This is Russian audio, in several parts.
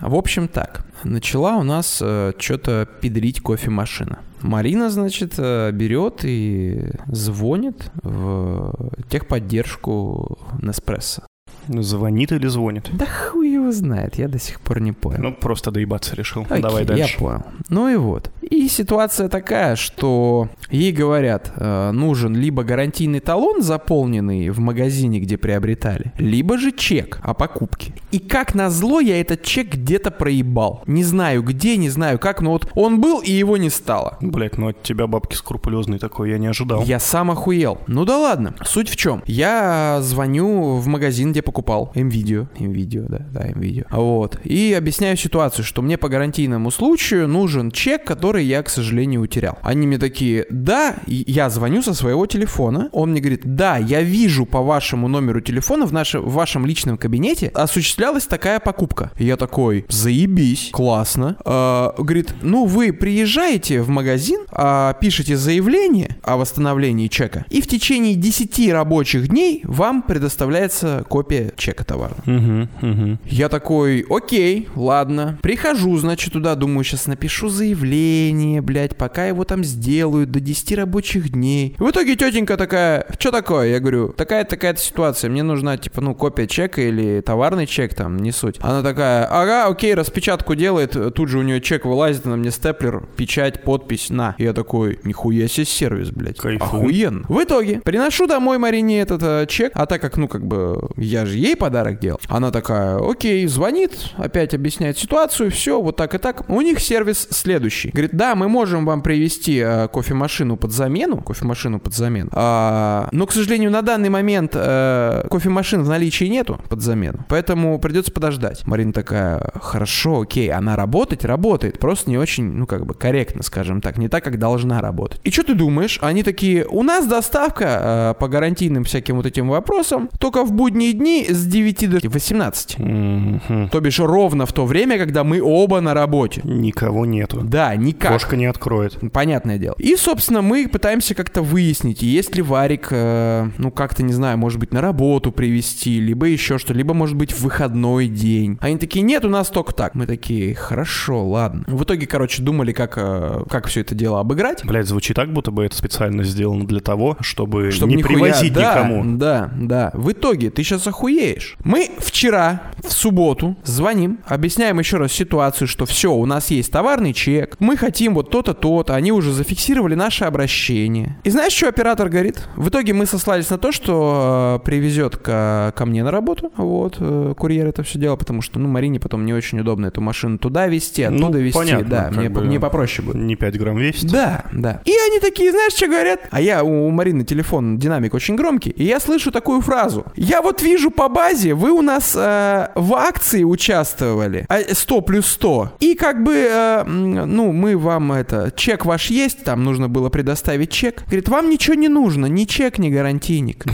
В общем так, начала у нас э, что-то педрить кофемашина. Марина, значит, э, берет и звонит в техподдержку Неспрессо. Звонит или звонит? Да хуй его знает, я до сих пор не понял. Ну, просто доебаться решил. Окей, Давай дальше. Я понял. Ну и вот. И ситуация такая, что ей говорят, э, нужен либо гарантийный талон, заполненный в магазине, где приобретали, либо же чек о покупке. И как назло, я этот чек где-то проебал. Не знаю где, не знаю как, но вот он был и его не стало. Блять, ну от тебя бабки скрупулезный такой, я не ожидал. Я сам охуел. Ну да ладно. Суть в чем? Я звоню в магазин, где покупал МВидео. МВидео, да, да, МВидео. Вот. И объясняю ситуацию, что мне по гарантийному случаю нужен чек, который я, к сожалению, утерял. Они мне такие, да, я звоню со своего телефона. Он мне говорит, да, я вижу по вашему номеру телефона в, нашем, в вашем личном кабинете осуществлялась такая покупка. Я такой, заебись, классно. А, говорит, ну вы приезжаете в магазин, а, пишете заявление о восстановлении чека, и в течение 10 рабочих дней вам предоставляется копия чека товара. Угу, угу. Я такой, окей, ладно. Прихожу, значит, туда, думаю, сейчас напишу заявление, блядь, пока его там сделают до 10 рабочих дней. В итоге тетенька такая, что такое? Я говорю, такая-такая-то ситуация, мне нужна, типа, ну, копия чека или товарный чек, там, не суть. Она такая, ага, окей, распечатку делает, тут же у нее чек вылазит, на мне степлер, печать, подпись, на. Я такой, нихуя себе сервис, блядь. Кайфую. Охуенно. В итоге, приношу домой Марине этот э, чек, а так как, ну, как бы, я же ей подарок делал. Она такая, окей, звонит, опять объясняет ситуацию, все, вот так и так. У них сервис следующий. Говорит, да, мы можем вам привезти э, кофемашину под замену, кофемашину под замену, А, но, к сожалению, на данный момент э, кофемашин в наличии нету под замену, поэтому придется подождать. Марина такая, хорошо, окей, она работать, работает, просто не очень, ну, как бы, корректно, скажем так, не так, как должна работать. И что ты думаешь? Они такие, у нас доставка э, по гарантийным всяким вот этим вопросам только в будние дни с 9 до 18. Мгм. То бишь ровно в то время, когда мы оба на работе. Никого нету. Да, никак. Кошка не откроет. Понятное дело. И, собственно, мы пытаемся как-то выяснить, есть ли Варик, э, ну, как-то, не знаю, может быть, на работу привести, либо еще что, либо, может быть, в выходной день. Они такие, нет, у нас только так. Мы такие, хорошо, ладно. В итоге, короче, думали, как, э, как все это дело обыграть. Блять, звучит так, будто бы это специально сделано для того, чтобы, Чтобы не нихуя- привозить да, никому. Да, да. В итоге ты сейчас охуеешь. Мы вчера, в субботу, звоним, объясняем еще раз ситуацию, что все, у нас есть товарный чек, мы хотим вот то-то, то-то, они уже зафиксировали наше обращение. И знаешь, что оператор говорит? В итоге мы сослались на то, что э, привезет ко, ко мне на работу, вот, э, курьер это все дело, потому что, ну, Марине потом не очень удобно эту машину туда везти, оттуда Ну, везти, понятно, да, мне, бы- мне попроще будет. Не 5 грамм весит. Да, да. И они такие, знаешь, что говорят? А я, у у Марины телефон, динамик очень громкий, и я слышу такую фразу. Я вот вижу по базе, вы у нас э, в акции участвовали, а, 100 плюс 100. И как бы, э, ну, мы вам это, чек ваш есть, там нужно было предоставить чек. Говорит, вам ничего не нужно, ни чек, ни гарантийник.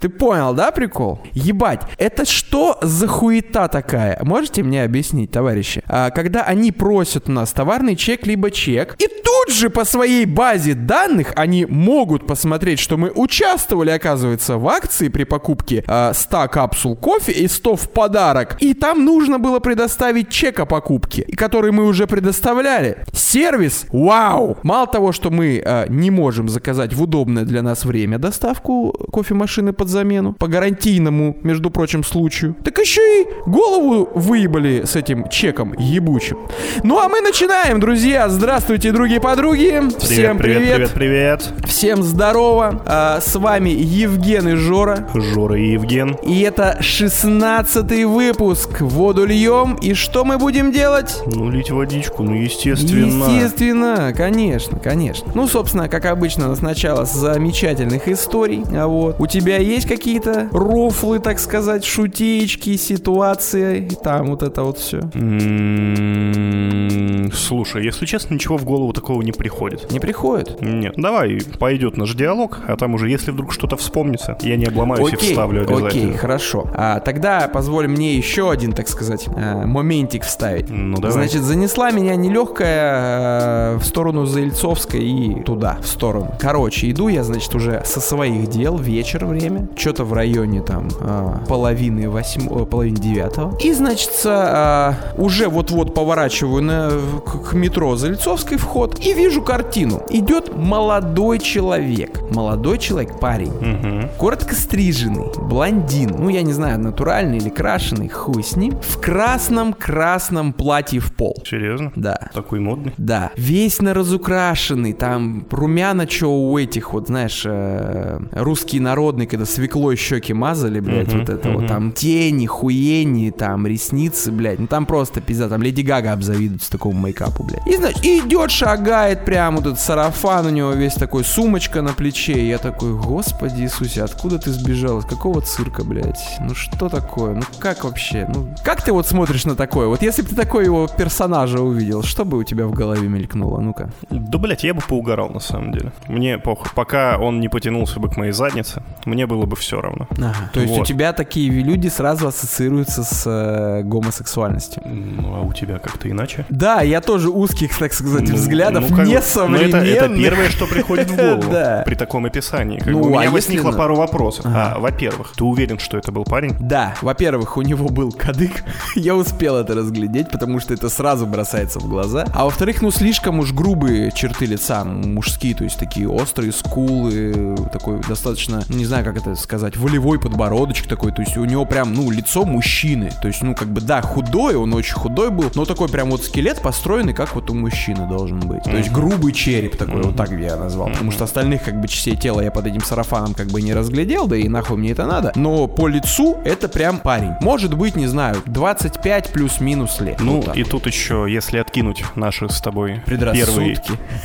Ты понял, да, прикол? Ебать, это что за хуета такая? Можете мне объяснить, товарищи? А, когда они просят у нас товарный чек либо чек, и тут же по своей базе данных они могут посмотреть, что мы участвовали, оказывается, в акции при покупке а, 100 капсул кофе и 100 в подарок. И там нужно было предоставить чек о покупке, который мы уже предоставляли. Сервис, вау! Мало того, что мы а, не можем заказать в удобное для нас время доставку кофемашины под замену, по гарантийному, между прочим, случаю, так еще и голову выебали с этим чеком ебучим. Ну а мы начинаем, друзья. Здравствуйте, другие подруги. Всем привет. привет, привет. Всем здорово. А, с вами Евген и Жора. Жора и Евген. И это 16 выпуск. Воду льем. И что мы будем делать? Ну, лить водичку, ну, естественно. Естественно, конечно, конечно. Ну, собственно, как обычно, сначала с замечательных историй. А вот у тебя есть какие-то рофлы, так сказать, шутеечки, ситуации, и там вот это вот все. М, Слушай, если честно, ничего в голову такого не приходит. Не приходит? Нет, давай, пойдет наш диалог, а там уже, если вдруг что-то вспомнится, я не обломаюсь и вставлю обязательно. окей, хорошо. А, тогда позволь мне еще один, так сказать, э, моментик вставить. Ну, давай. Значит, занесла меня нелегкая э, в сторону Заильцовской и туда, в сторону. Короче, иду я, значит, уже со своих дел, вечер время. Что-то в районе там а, половины восьмого, половины девятого. И, значит, а, уже вот-вот поворачиваю на, к, метро Залицовской вход и вижу картину. Идет молодой человек. Молодой человек, парень. Угу. Коротко стриженный, блондин. Ну, я не знаю, натуральный или крашеный, хуй с ним. В красном-красном платье в пол. Серьезно? Да. Такой модный? Да. Весь на разукрашенный, там румяна, что у этих вот, знаешь, э, русские народные, когда свеклой щеки мазали, блядь, Мгм, вот это мгм. вот, там тени, хуени, там ресницы, блядь, ну там просто пизда, там Леди Гага обзавидуется такому мейкапу, блядь. И, значит, идет, шагает прямо, вот этот сарафан у него весь такой, сумочка на плече, и я такой, господи Иисусе, откуда ты сбежал, из какого цирка, блядь, ну что такое, ну как вообще, ну как ты вот смотришь на такое, вот если бы ты такой его персонажа увидел, что бы у тебя в голове мелькнуло, ну-ка. Да, блядь, я бы поугарал на самом деле. Мне похуй. Пока он не потянулся бы к моей заднице, мне было бы все равно. Ага. То есть у Вот. тебя такие люди сразу ассоциируются с э, гомосексуальностью. Ну, а у тебя как-то иначе? Да, я тоже узких, так сказать, Ну, взглядов, ну, как бы- несовременных. ну, это, это первое, что приходит в голову Да. при таком описании. Как Ну, бы у а меня возникло пару вопросов. А, во-первых, ты уверен, что это был парень? Да, во-первых, у него был кадык. Я успел это разглядеть, потому что это сразу бросается в глаза. А во-вторых, ну слишком уж грубые черты лица, мужские, то есть такие острые скулы, такой достаточно, не знаю, как это сказать, волевой подбородочек такой, то есть у него прям, ну, лицо мужчины. То есть, ну, как бы, да, худой, он очень худой был, но такой прям вот скелет построенный, как вот у мужчины должен быть. То есть грубый череп такой, вот так я назвал. Потому что остальных, как бы, частей тела я под этим сарафаном как бы не разглядел, да и нахуй мне это надо. Но по лицу это прям парень. Может быть, не знаю, 25 плюс-минус лет. Ну, Вот и тут еще, если откинуть наши с тобой Предрассудки. первые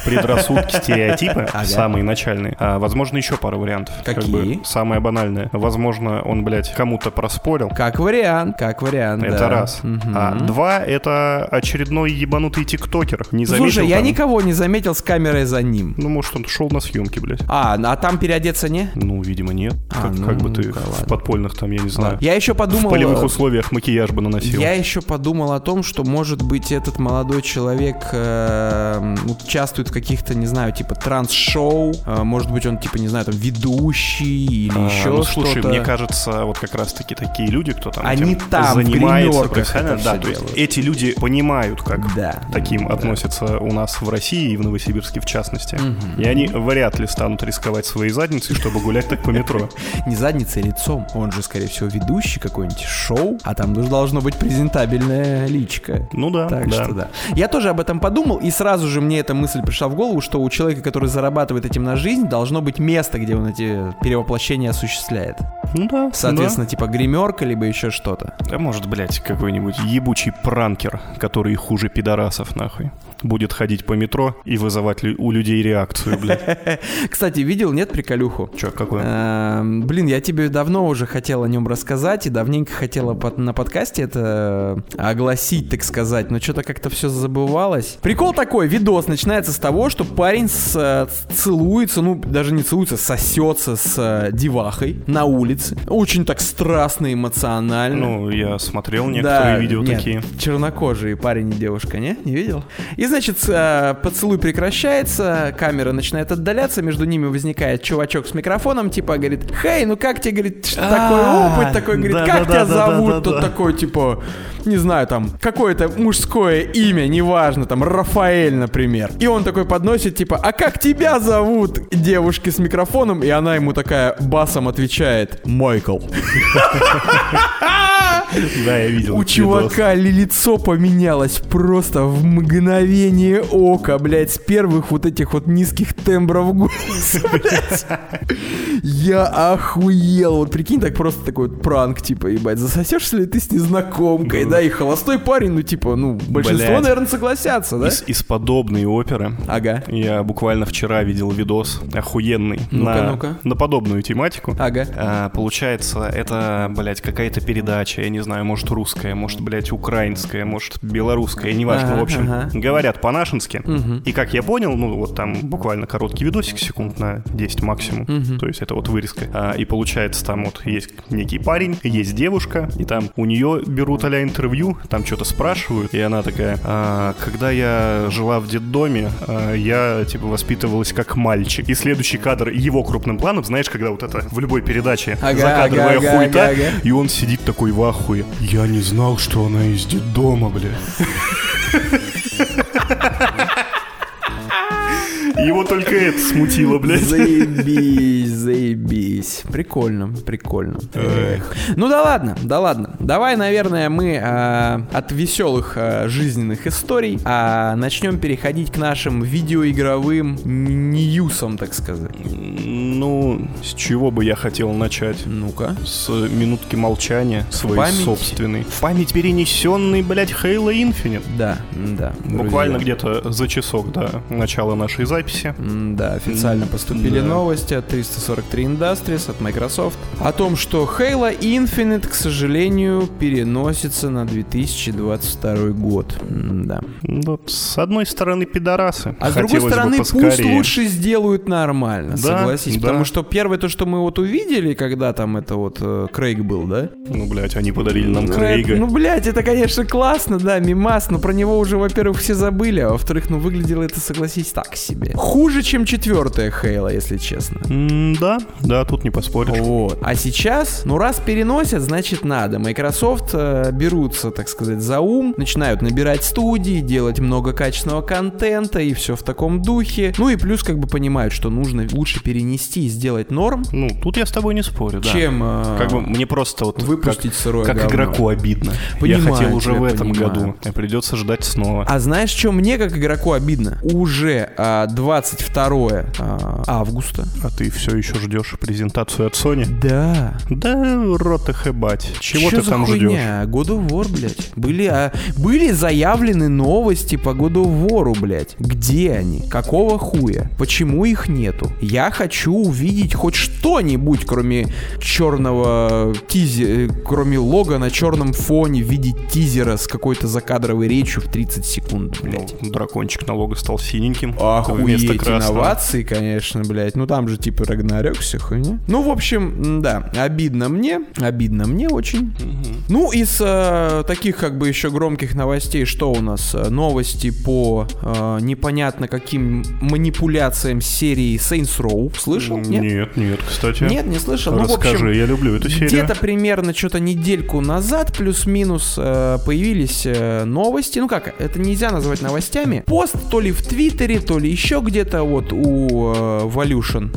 предрассудки, стереотипы, самые начальные, а, возможно, еще пара вариантов. Как Какие? бы самое банальное. Возможно, он, блядь, кому-то проспорил. Как вариант, как вариант, Это да. раз. Мгм. А два — это очередной ебанутый тиктокер. Не заметил Слушай, я там? никого не заметил с камерой за ним. Ну, может, он шел на съемки, блядь. А, а там переодеться не? Ну, видимо, нет. А, как, ну, как бы ты ну-ка, в ладно. подпольных там, я не знаю, Я еще подумал... в полевых э, условиях макияж бы наносил. Я еще подумал о том, что, может быть, этот молодой человек э, участвует в каких-то, не знаю, типа транс-шоу. Э, может быть, он, типа, не знаю, там, ведущий или А, еще ну, что-то. слушай, мне кажется, вот как раз-таки такие люди, кто там Они там, занимается профессионально, да, то есть эти люди понимают, как Да. таким да. относятся у нас в России и в Новосибирске в частности. И они вряд ли станут рисковать своей задницей, чтобы гулять так по метро. Не задницей, а лицом. Он же, скорее всего, ведущий какой-нибудь шоу, а там должно быть презентабельная личка. Ну да, Так да. что да. Я тоже об этом подумал, и сразу же мне эта мысль пришла в голову, что у человека, который зарабатывает этим на жизнь, должно быть место, где он эти перевоплощения осуществляет. Ну да, Соответственно, типа гримерка, либо еще что-то. да. Да может, блядь, какой-нибудь ебучий пранкер, который хуже пидорасов, нахуй. Будет ходить по метро и вызывать у людей реакцию, блядь. Кстати, видел, нет, приколюху? Чё, какой? Эм, Блин, я тебе давно уже хотел о нем рассказать и давненько хотела на подкасте это э, огласить, так сказать, но что-то как-то все забывалось. Прикол такой, видос начинается с того, что парень с, э, целуется, ну даже не целуется, сосется с э, девахой на улице. Очень так страстно, эмоционально. Ну, я смотрел некоторые видео нет, такие. Чернокожие парень и девушка, не? Не видел? И, значит, э, поцелуй прекращается, камера начинает отдаляться, между ними возникает чувачок с микрофоном, типа, говорит, «Хей, ну как тебе, говорит, что такой А, опыт?» Такой, говорит, «Как тебя зовут?» Тот такой, типа, не знаю, там, какое-то мужское имя, неважно, там, Рафаэль, например. И он такой подносит, типа, «А как тебя зовут?» Девушке с микрофоном, и она ему такая басом отвечает, «Майкл». Да, я видел. У чувака ли лицо поменялось просто в мгновение ока, блядь, с первых вот этих вот низких тембров голоса, блядь. Я охуел. Вот прикинь, так просто такой вот пранк, типа, ебать, засосешься ли ты с незнакомкой, да, и холостой парень, ну, типа, ну, большинство, наверное, согласятся, да? Из, подобной оперы Ага. я буквально вчера видел видос охуенный на, на подобную тематику. Ага. А, получается, это, блядь, какая-то передача, я не знаю, может русская, может, блядь, украинская, может, белорусская, неважно, Ага, в общем, ага. говорят по-нашенски. Мгм. И как я понял, ну вот там буквально короткий видосик, секунд на 10 максимум, Мгм. то есть это вот вырезка. А, и получается там вот есть некий парень, есть девушка, и там у нее берут а интервью, там что-то спрашивают, и она такая, «А, когда я жила в детдоме, а, я типа воспитывалась как мальчик. И следующий кадр его крупным планом, знаешь, когда вот это в любой передаче Ага, закадровая ага, хуета, ага, ага. и он сидит такой в ахуе. Я не знал, что она из детдома, бля. Его только это смутило, блядь. Заебись, заебись. Прикольно, прикольно. Эх. Ну да ладно, да ладно. Давай, наверное, мы а, от веселых а, жизненных историй а, начнем переходить к нашим видеоигровым ньюсам, так сказать. Ну, с чего бы я хотел начать? Ну-ка. С минутки молчания своей память? собственной. В память перенесенный, блядь, Halo Infinite. Да, да. Буквально где-то за часок до начала нашей записи. Да, официально поступили Да. новости от 343 Industries, от Microsoft, о том, что Halo Infinite, к сожалению, переносится на 2022 год. Да. Ну, с одной стороны, пидорасы. А с другой стороны, пусть лучше сделают нормально, Да, согласись. да. Потому что первое то, что мы вот увидели, когда там это вот э, Крейг был, да? Ну, блядь, они подарили нам Ну, Крейга. это- Ну, блядь, это, конечно, классно, да, мимас, но про него уже, во-первых, все забыли, а во-вторых, ну, выглядело это, согласись, так себе. Хуже, чем четвертая Хейла, если честно. М, Да, да, тут не поспоришь. Вот. А сейчас, ну раз переносят, значит надо. Microsoft э, берутся, так сказать, за ум, начинают набирать студии, делать много качественного контента и все в таком духе. Ну и плюс как бы понимают, что нужно лучше перенести и сделать норм, Ну, тут я с тобой не спорю, да. чем э, Как бы мне просто вот выпустить как, сырое как говно. игроку обидно. Понимаю я хотел уже в этом понимаю. году, и придется ждать снова. А знаешь, что мне как игроку обидно? Уже а, 22 а, августа. А ты все еще ждешь презентацию от Sony? Да. Да, рот их ебать. Чего Чё ты там ждешь? хуйня? God of War, блядь. Были, а, были заявлены новости по God of War, блядь. Где они? Какого хуя? Почему их нету? Я хочу увидеть хоть что-нибудь, кроме черного тизера, кроме лога на черном фоне в виде тизера с какой-то закадровой речью в 30 секунд, блядь. Ну, дракончик налога стал синеньким. Охуеть, инновации, конечно, блядь. Ну там же типа Рагнарёк, вся хуйня. Ну, в общем, да, обидно мне, обидно мне очень. Ну, из э, таких как бы еще громких новостей, что у нас? Э, Новости по э, непонятно каким манипуляциям серии Saints Row. Слышал? Нет? Нет, нет, кстати. Нет, не слышал. Ну, в Расскажи, общем, я люблю эту серию. где-то примерно что-то недельку назад, плюс-минус, э, появились э, новости. Ну как, это нельзя назвать новостями. Пост то ли в Твиттере, то ли еще где-то вот у Volution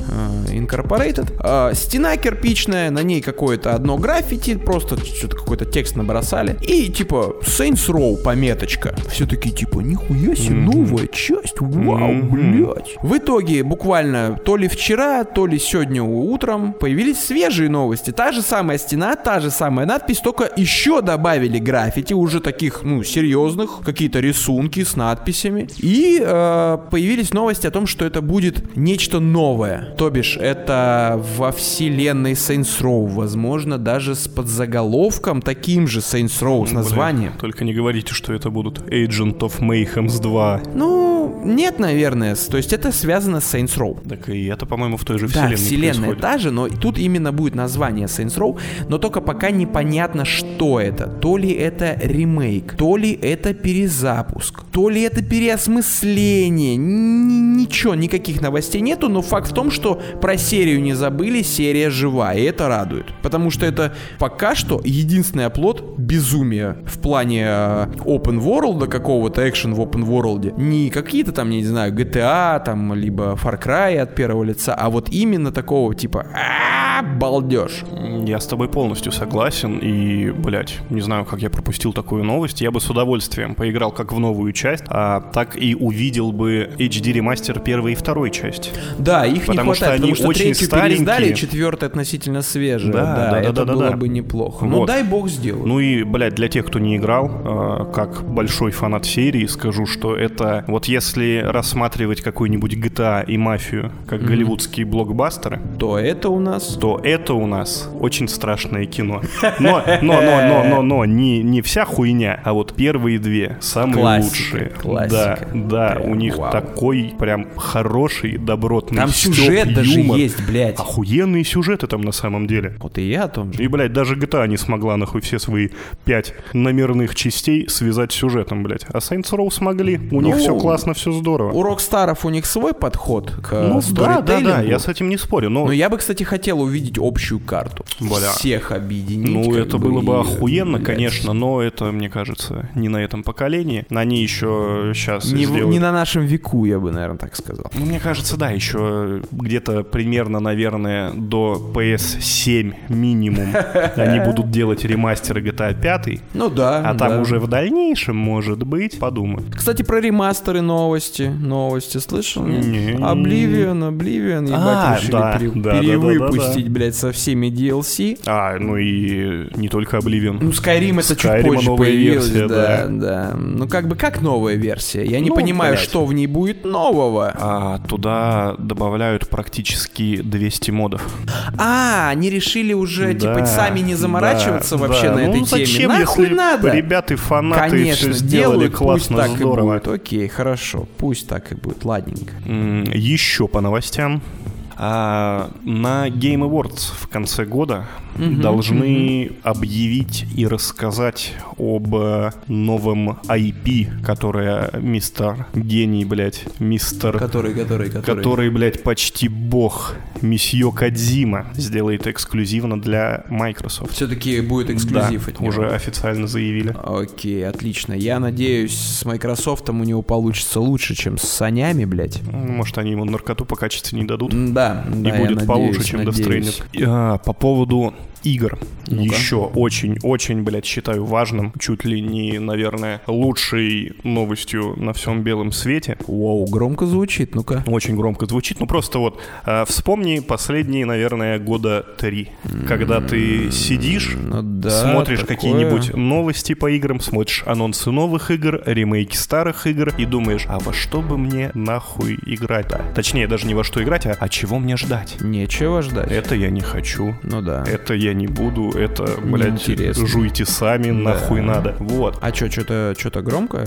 э, Incorporated. Стена кирпичная, на ней какое-то одно граффити, просто что-то какой-то текст набросали. И типа Saints Row пометочка. Все такие типа, нихуя себе, новая часть, вау, Мгм. блядь. В итоге буквально то ли вчера, то ли сегодня утром появились свежие новости. Та же самая стена, та же самая надпись, только еще добавили граффити, уже таких, ну, серьезных, какие-то рисунки с надписями. И э, появились новости о том, что это будет нечто новое. То бишь, это во вселенной Saints Row, возможно, даже с подзаголовком таким же Saints Row, с Блин, названием. Только не говорите, что это будут Agent of Mayhems 2. Ну, нет, наверное. То есть это связано с Saints Row. Так и это, по-моему, в той же Да, вселенной вселенная происходит. та же, но тут именно будет название Saints Row, но только пока непонятно, что это. То ли это ремейк, то ли это перезапуск, то ли это переосмысление. Ни- ничего, никаких новостей нету, но факт в том, что про серию не забыли, серия жива, и это радует. Потому что это пока что единственный оплот безумия в плане э, open world какого-то, экшен в open world. Не какие-то там, я не знаю, GTA, там, либо Far Cry от первого лица, а вот именно такого типа «А, балдеж. Я с тобой полностью согласен, и, блядь, не знаю, как я пропустил такую новость. Я бы с удовольствием поиграл как в новую часть, а так и увидел бы HD ремастер первой и второй части. Да, их Потому не что хватает, они потому что очень третью старенькие. четвертая относительно свежая. Да, Да, да, это да, да, было да. бы неплохо. Ну Вот. дай бог сделают. Ну и, блядь, для тех, кто не играл, э, как большой фанат серии, скажу, что это... Вот если рассматривать какой-нибудь GTA и мафию как голливудские блокбастеры, То это у нас... то это у нас очень страшное кино. Но, но, но, но, но, но, не, не вся хуйня, а вот первые две самые Классика, лучшие. классика. Да, да, Прям у них вау. такой прям хороший, добротный Там стёб, сюжет даже юмор. есть, блядь. Охуенные сюжеты там на самом деле. Вот и я о том же. И, блядь, даже GTA не смогла нахуй все свои пять номерных частей связать сюжетом, блядь. А Saints Row смогли. У них Ну, все классно, все здорово. У Рокстаров у них свой подход к Ну да, да, да, я с этим не спорю, но... Но я бы, кстати, хотел увидеть общую карту. Бля. Всех объединить. Ну, это было бы и, охуенно, блядь, конечно, но это, мне кажется, не на этом поколении. Они еще сейчас Не, сделают... не на нашем веку, я бы, наверное, так сказал. Ну, мне кажется, да, еще где-то примерно, наверное, до PS7 минимум они будут делать ремастеры GTA 5, Ну да. а там да. уже в дальнейшем, может быть, подумают. Кстати, про ремастеры новости. Новости слышал? нет? Не. Обливион, Обливион, ебать, А, решили да, пере- да, да, да, перевыпустить, да, блядь, со всеми DLC. А, ну и не только Oblivion. Ну, Skyrim это чуть Skyrim позже новая появилась, версия, да, да. да. Ну, как бы, как новая версия? Я не Ну, понимаю, блядь. что в ней будет нового. А туда добавляют практически 200 модов. А, они решили уже, типа, сами не заморачиваться да, вообще да. на этой ну, теме. зачем, Нахуй если надо? ребята и фанаты Конечно, все сделали сделают, классно, пусть так здорово. и будет. Окей, хорошо, пусть так и будет, ладненько. Еще по новостям. А, на Game Awards в конце года должны объявить и рассказать об э, новом IP, которое мистер гений, блядь, мистер, Который, который, который. который, блядь, почти бог, месье Кадзима сделает эксклюзивно для Microsoft. Все-таки будет эксклюзив Да, от него. уже официально заявили. Окей, отлично. Я надеюсь, с Microsoft у него получится лучше, чем с Санями, блядь. Может, они ему наркоту по качеству не дадут. М, Да, и да, будет получше, надеюсь, чем Death. Stranding. А, по поводу игр. Ну-ка. Еще очень-очень, блядь, считаю важным, чуть ли не, наверное, лучшей новостью на всем белом свете. Вау, громко звучит, ну-ка. Очень громко звучит, ну просто вот а, вспомни последние, наверное, года три, когда ты сидишь, Ну да, смотришь такое. какие-нибудь новости по играм, смотришь анонсы новых игр, ремейки старых игр и думаешь, а во что бы мне нахуй играть-то? Точнее, даже не во что играть, а, а чего мне ждать? Нечего ждать. Это я не хочу. Ну да. Это я не буду, это, блядь, Неинтересно. жуйте сами, нахуй надо. Вот. А чё, что-то что громко?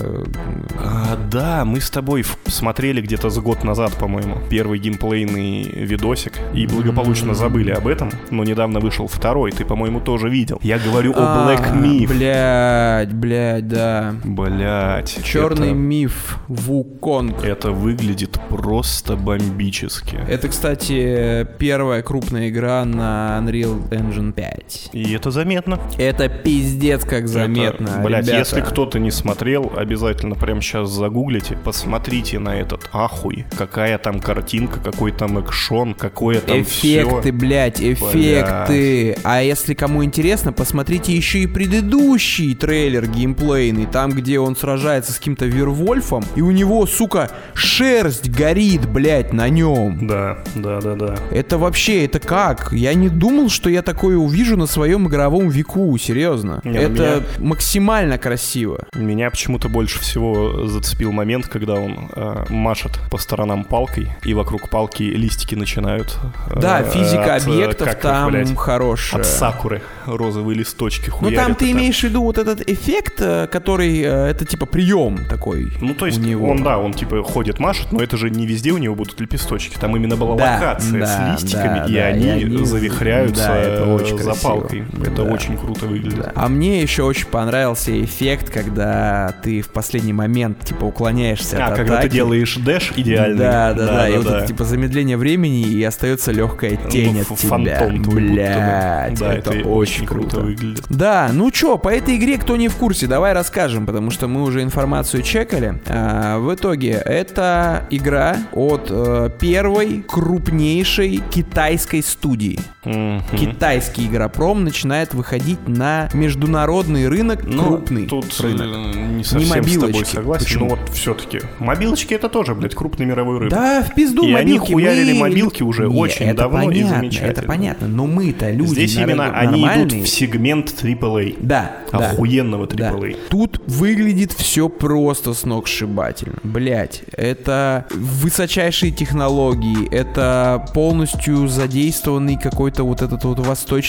А, да, мы с тобой смотрели где-то с год назад, по-моему, первый геймплейный видосик и благополучно забыли об этом, но недавно вышел второй, ты, по-моему, тоже видел. Я говорю о Black А, Myth. Блядь, блядь, да. Блять. Черный это, миф Вуконг. это выглядит просто бомбически. Это, кстати, первая крупная игра на Unreal Engine 5. И это заметно. Это пиздец как заметно, Это, блядь, ребята. если кто-то не смотрел, обязательно прямо сейчас загуглите, посмотрите на этот ахуй. Какая там картинка, какой там экшон, какое там Эффекты, всё. блядь, эффекты. А если кому интересно, посмотрите еще и предыдущий трейлер геймплейный, там, где он сражается с каким-то Вервольфом, и у него, сука, шерсть горит, блядь, на нем. Да, да, да, да. Это вообще, это как? Я не думал, что я такое увижу на своем игровом веку, серьезно. Не, ну это максимально красиво. Меня почему-то больше всего зацепил момент, когда он э, машет по сторонам палкой, и вокруг палки листики начинают... э, Да, физика от, э, объектов как их, там блядь, хорошая. От сакуры розовые листочки Ну хуярят. там ты имеешь в виду вот этот эффект, э, который, э, это типа прием такой Ну, то есть, него. он, да, он типа ходит, машет, но это же не везде у него будут лепесточки. Там именно была Да, локация да, с листиками, да, и, да, они и они- завихряются да, это очень за красиво. палкой. Это Да. очень круто выглядит. Да. А мне еще очень понравился эффект, когда ты в последний момент типа уклоняешься А, от когда ты атаки. делаешь дэш идеальный. Да, да, да, и вот это типа замедление времени, и остается легкая тень Ну, от тебя. фантом. Блядь, Да, это, это очень круто. выглядит. Да, ну чё, по этой игре кто не в курсе, давай расскажем, потому что мы уже информацию чекали. А, в итоге, это игра от э, первой крупнейшей китайской студии. Мгм. Китайский китайский игропром начинает выходить на международный рынок Ну, крупный тут рынок. э, не совсем с тобой мобилочки. согласен. Почему? Но вот все-таки. Мобилочки это тоже, блядь, крупный мировой рынок. Да, в пизду И они мобилки. хуярили мы- мобилки уже Не, очень это давно и понятно, замечательно. Это понятно, но мы-то люди Здесь именно они идут в сегмент AAA. Да, да. Охуенного Да. AAA. Тут выглядит все просто сногсшибательно. Блять, это высочайшие технологии, это полностью задействованный какой-то вот этот вот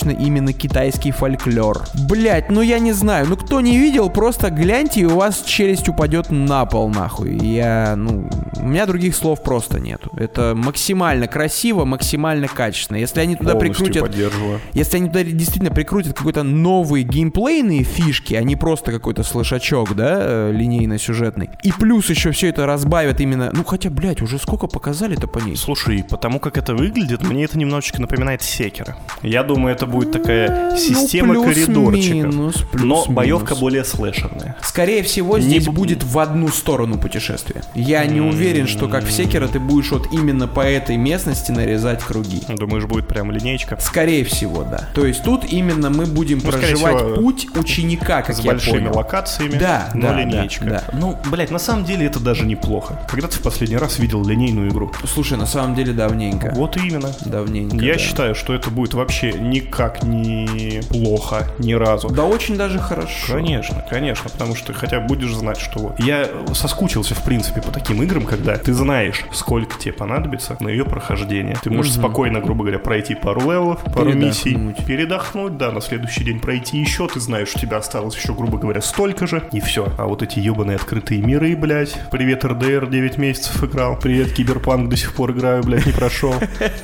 восточно именно китайский фольклор. Блять, ну я не знаю, ну кто не видел, просто гляньте, и у вас челюсть упадет на пол нахуй. Я, ну, у меня других слов просто нету. Это максимально красиво, максимально качественно. Если они туда Полностью прикрутят если они туда действительно прикрутят какой-то новые геймплейные фишки, а не просто какой-то слышачок, да, э, линейно-сюжетный, и плюс еще все это разбавят именно... Ну, хотя, блядь, уже сколько показали-то по ней? Слушай, потому как это выглядит, мне это немножечко напоминает секера. Я думаю, это будет такая система ну, коридорчиков. плюс-минус, Но плюс-минус. боевка более слэшерная. Скорее всего, Не здесь б- будет в одну сторону путешествие. Я не уверен, что как в Секера ты будешь вот именно по этой местности нарезать круги. Думаешь, будет прям линейка? Скорее всего, да. То есть тут именно мы будем Ну, проживать всего, путь ученика, как С я большими понял. локациями, Да, но да, линейка. да, да. Ну, блядь, на самом деле это даже неплохо. Когда ты в последний раз видел линейную игру? Слушай, на самом деле давненько. Вот именно. Давненько. Я да. считаю, что это будет вообще никак не плохо, ни разу. Да очень даже хорошо. Конечно, конечно, потому что ты хотя бы будешь знать, что вот. Я соскучился, в принципе, по таким играм, когда ты знаешь, сколько тебе понадобится на ее прохождение. Ты можешь спокойно, грубо говоря, пройти пару level ов, пару миссий, Передохнуть. передохнуть, да, на следующий день пройти еще, ты знаешь, у тебя осталось еще, грубо говоря, столько же, и все. А вот эти ебаные открытые миры, блядь, привет, RDR, 9 месяцев играл, привет, Киберпанк, до сих пор играю, блядь, не прошел.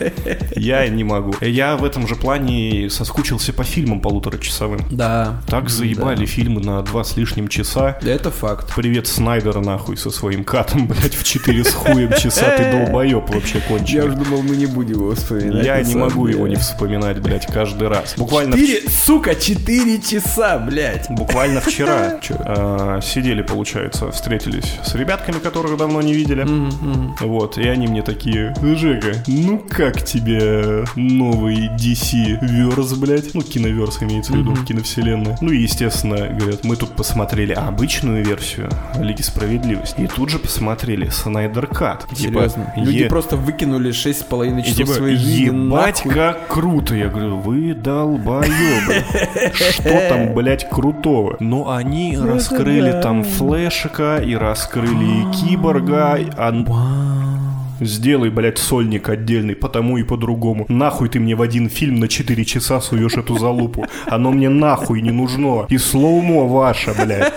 Я не могу. Я в этом же плане соскучился по фильмам полуторачасовым. Да. Так заебали фильмы на два с лишним часа. Да. Это факт. Привет Снайдера нахуй со своим катом, блядь, в 4 с хуем часа. Ты долбоеб вообще конченый. думал, мы не будем его вспоминать. Я не могу его не вспоминать, блядь, каждый раз. Буквально, Четыре, сука, четыре часа, блядь. буквально вчера э, сидели, получается, встретились с ребятками, которых давно не видели. Вот, и они мне такие, Жека, ну как тебе новый DC верс, блядь? Ну, киноверс имеется в виду, киновселенная. Ну и, естественно, говорят, мы тут посмотрели обычную версию Лиги Справедливости. И тут же посмотрели Снайдер Кат. Серьезно. Люди е- просто выкинули шесть с половиной и часов типа, своей жизни ебать, нахуй. как круто. Я говорю, вы долбоебы. Что там, блядь, крутого? Ну, они раскрыли там флешика и раскрыли киборга. Сделай, блядь, сольник отдельный, потому и по-другому. Нахуй ты мне в один фильм на 4 часа суешь эту залупу. Оно мне нахуй не нужно. И slow-mo ваше, блядь.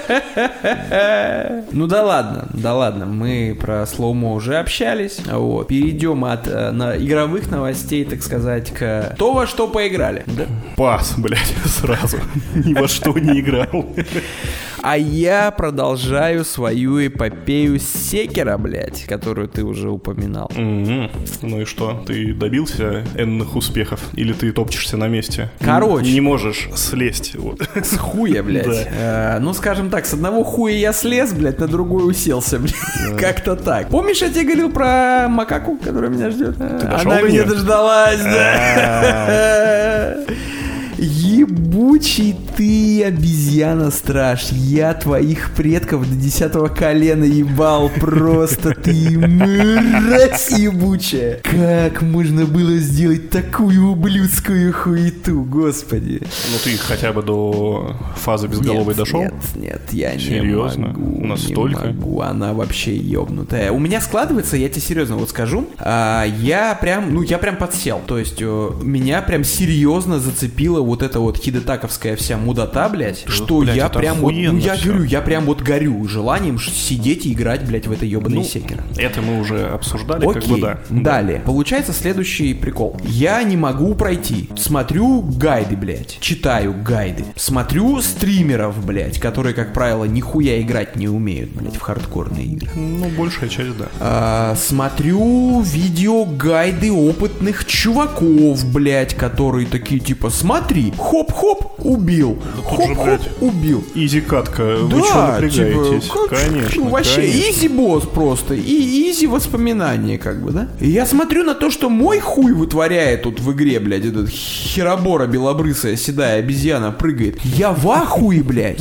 Ну да ладно, да ладно, мы про slow-mo уже общались. Вот. Перейдем от э, на игровых новостей, так сказать, к то, во что поиграли. Да? Пас, блядь, сразу. Ни во что не играл. А я продолжаю свою эпопею Секиро, блядь, которую ты уже упоминал. Мгм. Ну и что, ты добился энных успехов? Или ты топчешься на месте? Короче. Не, не можешь слезть. Вот. С хуя, блядь. Да. Э, ну, скажем так, с одного хуя я слез, блядь, на другой уселся, блядь. Как-то так. Помнишь, я тебе говорил про макаку, которая меня ждет? Ты дошел Она меня дождалась, да. Ебучий ты обезьяна-страж. Я твоих предков до десятого колена ебал. Просто ты мразь ебучая. Как можно было сделать такую ублюдскую хуету, господи. Ну ты хотя бы до фазы безголовой Нет, дошел? Нет, нет, я Серьезно? не могу. Настолько? Не могу, она вообще ебнутая. У меня складывается, я тебе серьезно вот скажу, а, я прям, ну я прям подсел. То есть э, меня прям серьезно зацепила вот эта вот хидетаковская вся мудота, блядь, что блядь, я прям вот, ну я всё. говорю, я прям вот горю желанием сидеть и играть, блядь, в это ебаное Ну, секер. это мы уже обсуждали, как Окей, бы да. далее. Получается следующий прикол. Я не могу пройти. Смотрю гайды, блядь. Читаю гайды. Смотрю стримеров, блядь, которые, как правило, нихуя играть не умеют, блядь, в хардкорные игры. Ну, большая часть, да. А, смотрю видео гайды опытных чуваков, блядь, которые такие типа, смотри, смотри, хоп-хоп, убил, же, хоп-хоп, убил. Easy катка, вы Да, что напрягаетесь? типа, как- конечно, ну, вообще, конечно. easy босс просто, и easy воспоминания, как бы, да? И я смотрю на то, что мой хуй вытворяет тут в игре, блядь, этот херобора белобрысая седая обезьяна прыгает. Я в ахуе, блядь.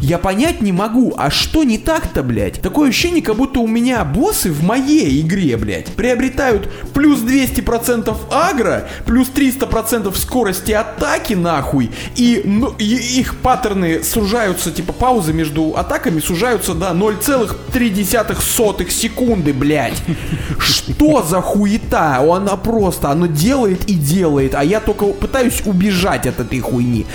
Я понять не могу, а что не так-то, блядь? Такое ощущение, как будто у меня боссы в моей игре, блядь, приобретают плюс 200% агро, плюс 300% скорости атаки, нахуй, и, ну, и их паттерны сужаются, типа паузы между атаками сужаются до 0,3 секунды, блядь. Что за хуета? Она просто, оно делает и делает, а я только пытаюсь убежать от этой хуйни.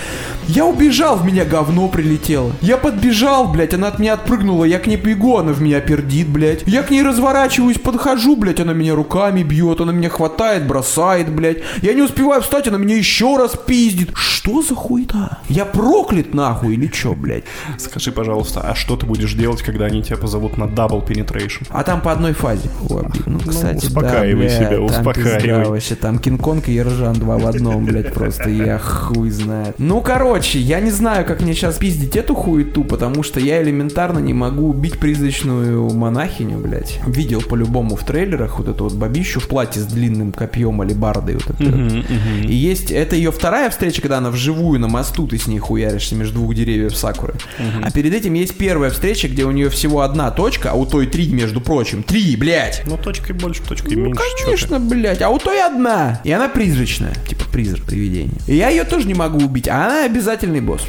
Я убежал, в меня говно прилетело. Я подбежал, блядь, она от меня отпрыгнула, я к ней бегу, она в меня пердит, блядь. Я к ней разворачиваюсь, подхожу, блядь, она меня руками бьет, она меня хватает, бросает, блядь. Я не успеваю встать, она меня еще раз пиздит. Что за хуета? Я проклят нахуй или чё, блядь? Скажи, пожалуйста, а что ты будешь делать, когда они тебя позовут на Double Penetration? А там по одной фазе. Ой, блин, ну, кстати, успокаивай да, себя, там успокаивай. пизда вообще, там Кинг-Конг и Ержан два в одном, блядь, просто я хуй знает. Ну, короче, я не знаю, как мне сейчас пиздить эту хуету, потому что я элементарно не могу убить призрачную монахиню, блядь. Видел по-любому в трейлерах вот эту вот бабищу в платье с длинным копьем алибардой вот этой вот. И есть, это ее вторая встреча, когда она вживую на мосту, ты с ней хуяришься между двух деревьев сакуры. А перед этим есть первая встреча, где у нее всего одна точка, а у той три, между прочим. Три, блядь! Ну, точкой больше, точкой Ну, меньше. конечно, блядь. А у той одна. И она призрачная. Типа призрак, привидение. И я ее тоже не могу убить, а она обязательный босс.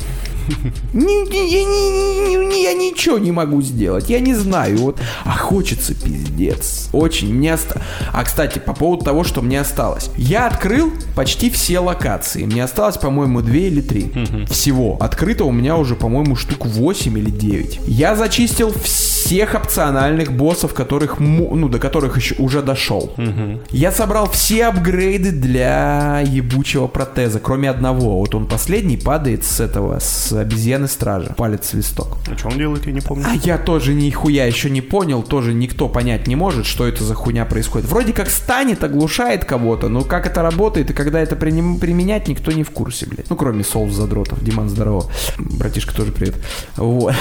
Я, ни- ни- ни- я ничего не могу сделать. Я не знаю. Вот. А хочется пиздец. Очень. Мне оста- А, кстати, по поводу того, что мне осталось. Я открыл почти все локации. Мне осталось, по-моему, две или три. Всего. Открыто у меня уже, по-моему, штук 8 или 9. Я зачистил всех опциональных боссов, которых, ну, до которых еще уже дошел. Я собрал все апгрейды для ебучего протеза, кроме одного. Вот он последний падает с этого, с обезьяны стража. Палец свисток. А что он делает, я не помню. А я тоже нихуя еще не понял, тоже никто понять не может, что это за хуйня происходит. Вроде как станет, оглушает кого-то, но как это работает и когда это приним- применять, никто не в курсе, блядь. Ну, кроме соус задротов. Диман, здорово. Братишка, тоже привет. Вот.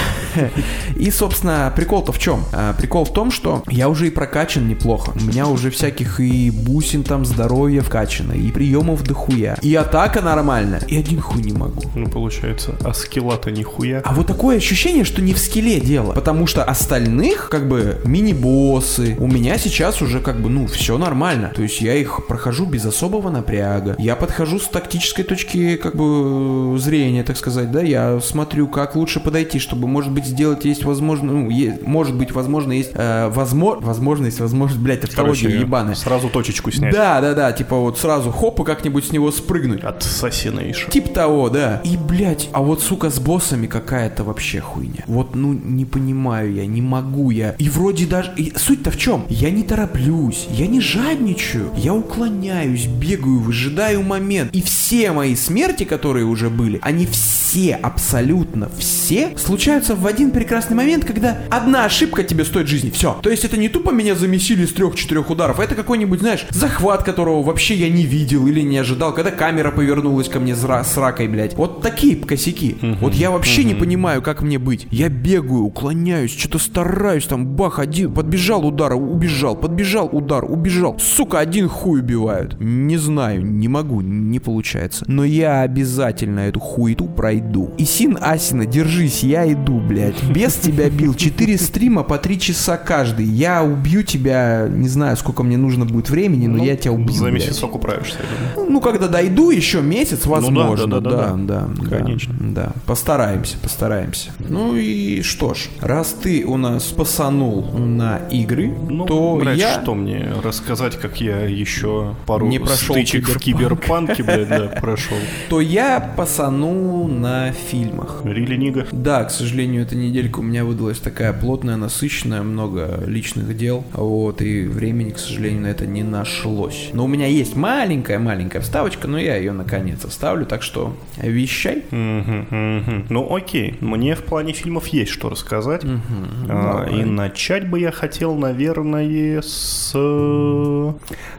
И, собственно, прикол-то в чем? А, Прикол в том, что я уже и прокачан неплохо. У меня уже всяких и бусин там здоровья вкачано, и приемов дохуя, и атака нормальная, и один хуй не могу. Ну, получается, а скилла-то нихуя. А вот такое ощущение, что не в скилле дело. Потому что остальных, как бы, мини-боссы, у меня сейчас уже, как бы, ну, все нормально. То есть я их прохожу без особого напряга. Я подхожу с тактической точки, как бы, зрения, так сказать, да. Я смотрю, как лучше подойти, чтобы, может быть, сделать есть возможно, ну, е- может быть, возможно, есть э, возмо- возможность, возможность, блядь, тавтология Короче, ебаная. Сразу точечку снять. Да, да, да, типа вот сразу хоп и как-нибудь с него спрыгнуть. От Assassination. Тип того, да. И, блядь, а вот, сука, с боссами какая-то вообще хуйня. Вот, ну, не понимаю я, не могу я. И вроде даже... и суть-то в чем? Я не тороплюсь, я не жадничаю, я уклоняюсь, бегаю, выжидаю момент. И все мои смерти, которые уже были, они все, абсолютно все, случаются в один прекрасный момент, когда одна ошибка тебе стоит жизни. Все. То есть это не тупо меня замесили с трех-четырех ударов, а это какой-нибудь, знаешь, захват, которого вообще я не видел или не ожидал, когда камера повернулась ко мне зра- с ракой, блядь. Вот такие косяки. Вот я вообще не понимаю, как мне быть. Я бегаю, уклоняюсь, что-то стараюсь, там, бах, один, подбежал удар, убежал, подбежал удар, убежал. Сука, один хуй убивают. Не знаю, не могу, не получается. Но я обязательно эту хуету пройду. И Син Асина, держись, я иду, блядь. Без тебя бил. Четыре стрима по три часа каждый. Я убью тебя, не знаю, сколько мне нужно будет времени, но Ну, я тебя убью. За блядь. месяцок управишься, я думаю. Ну, когда дойду, еще месяц, возможно. да, да, да, да, да, Конечно. Да, постараемся, постараемся. Ну и что ж, раз ты у нас посанул на игры, Ну, то блядь, я... что мне рассказать, как я еще пару Не прошел стычек в киберпанке, блядь, да, прошел. То я посану на фильмах. Рили Нига. Да, к сожалению, эта неделька у меня выдалась такая плотная, насыщенная, много личных дел, вот, и времени, к сожалению, на это не нашлось. Но у меня есть маленькая-маленькая вставочка, но я ее наконец вставлю, так что вещай. Мгм, мгм. Ну окей, мне в плане фильмов есть что рассказать. Мгм. А, Давай. и начать бы я хотел, наверное, с,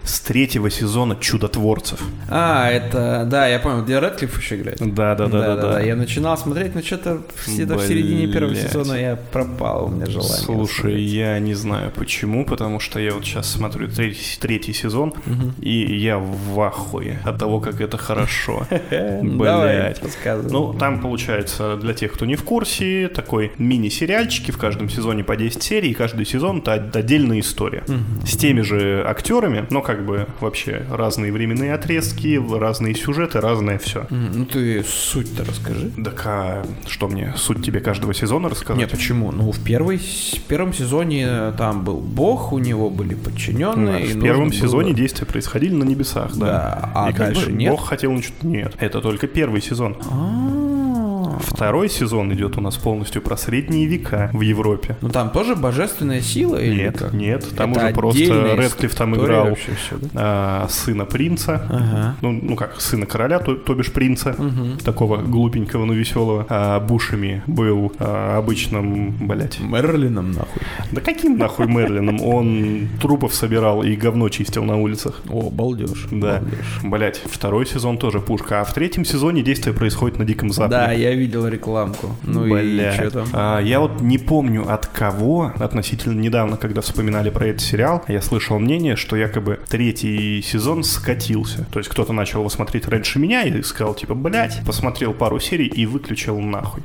с третьего сезона «Чудотворцев». А, это, да, я понял, где Рэдклифф еще играет. Да-да-да-да-да. Я начинал смотреть, но что-то где-то в середине первого сезона я пропал, у меня желание. Слушай, я не знаю почему, потому что я вот сейчас смотрю третий, третий сезон, Мгм. и я в ахуе от того, как это хорошо. Блять. Ну, там получается, для тех, кто не в курсе, такой мини-сериальчики, в каждом сезоне по 10 серий, и каждый сезон это от- отдельная история. С теми же актерами, но как бы вообще разные временные отрезки, разные сюжеты, разное все. М, Ну ты суть-то расскажи. Так а что мне, суть тебе каждого сезона рассказать? Нет, почему? Ну, в, первой, в первом сезоне там был бог, у него были Да, подчиненные. и в первом было- сезоне действия происходили на небесах, да. Да, а и как дальше бы нет? Бог хотел ничего. Нет, это только первый сезон. А, Второй сезон идет у нас полностью про средние века в Европе. Ну там тоже божественная сила или Нет, как? нет, там Это уже просто Редклифф там играл вообще всё, да? а, сына принца, Ага. ну, ну как, сына короля, то, то бишь принца, Мгм. такого глупенького, но веселого. А Бушами был а, обычным, блять. Мерлином нахуй. Да каким нахуй Мерлином? Он трупов собирал и говно чистил на улицах. О, балдеж. Да, балдеж. блять, второй сезон тоже пушка, а в третьем сезоне действие происходит на Диком Западе. Да, я видел рекламку. Ну и Блядь. что там? А, я вот не помню от кого, относительно недавно, когда вспоминали про этот сериал, я слышал мнение, что якобы третий сезон скатился. То есть кто-то начал его смотреть раньше меня и сказал, типа, блядь, посмотрел пару серий и выключил нахуй.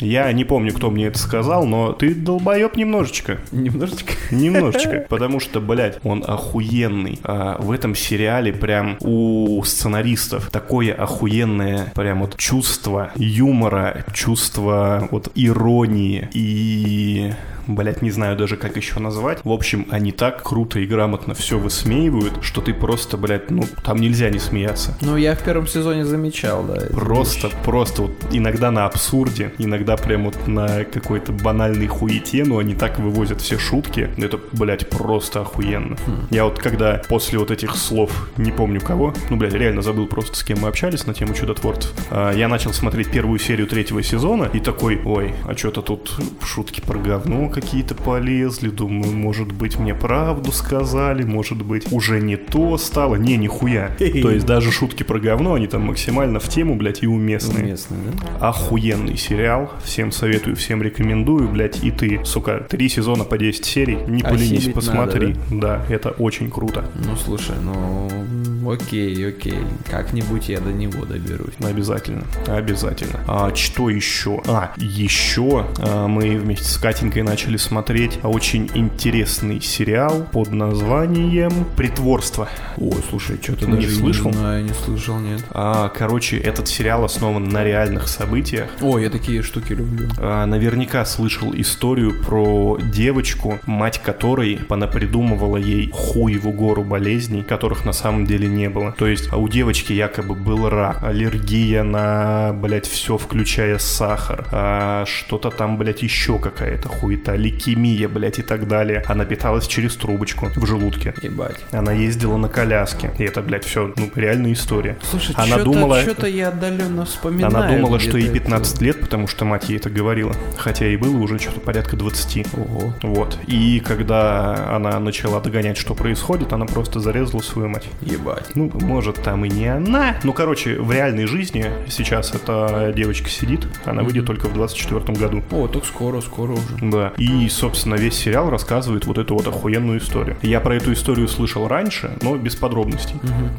Я не помню, кто мне это сказал, но ты долбоеб немножечко. Немножечко. Немножечко. Потому что, блядь, он охуенный. А в этом сериале прям у сценаристов такое охуенное прям вот чувство юмора, чувство вот иронии и... Блять, не знаю даже, как еще назвать. В общем, они так круто и грамотно все высмеивают, что ты просто, блядь, ну, там нельзя не смеяться. Ну, я в первом сезоне замечал, да. Просто, вещи. просто вот иногда на абсурде, иногда прям вот на какой-то банальной хуете, но они так вывозят все шутки. Это, блядь, просто охуенно. Я вот когда после вот этих слов, не помню кого, ну, блядь, реально забыл просто, с кем мы общались на тему чудотворцев, а, я начал смотреть первую серию третьего сезона и такой, ой, а что-то тут шутки про говно какие-то полезли, думаю, может быть, мне правду сказали, может быть, уже не то стало. Не, нихуя. То есть даже шутки про говно, они там максимально в тему, блядь, и уместные. Уместно, да? Охуенный сериал. Всем советую, всем рекомендую, блядь. И ты, сука, три сезона по 10 серий. Не поленись, Осилить посмотри. надо, да, это очень круто. Ну, слушай, ну, окей, окей. Как-нибудь я до него доберусь. Обязательно, обязательно. А что еще? А, еще а, мы вместе с Катенькой начали смотреть очень интересный сериал под названием «Притворство». О, слушай, что-то Не даже слышал? не знаю, не слышал, нет. А, короче, этот сериал основан на реальных событиях. О, я такие штуки люблю. А, наверняка слышал историю про девочку, мать которой понапридумывала ей хуеву гору болезней, которых на самом деле не было. То есть а у девочки якобы был рак, аллергия на, блядь, все, включая сахар, а, что-то там, блядь, еще какая-то хуета, лейкемия, блядь, и так далее. Она питалась через трубочку в желудке. Ебать. Она ездила на коляске. И это, блядь, все, ну, реальная история. Слушай, Она что-то, думала- что-то я отдаленно вспоминаю. Она думала, что ей где-то 15 лет, потому что мать ей это говорила. Хотя ей было уже что-то порядка 20. это. Ого. Вот. И когда она начала догонять, что происходит, она просто зарезала свою мать. Ебать. Ну, может, там и не она. Ну, короче, в реальной жизни сейчас эта девочка сидит. Она выйдет только в 24 году. О, так скоро, скоро уже. Да. И, собственно, весь сериал рассказывает вот эту вот охуенную историю. Я про эту историю слышал раньше, но без подробностей.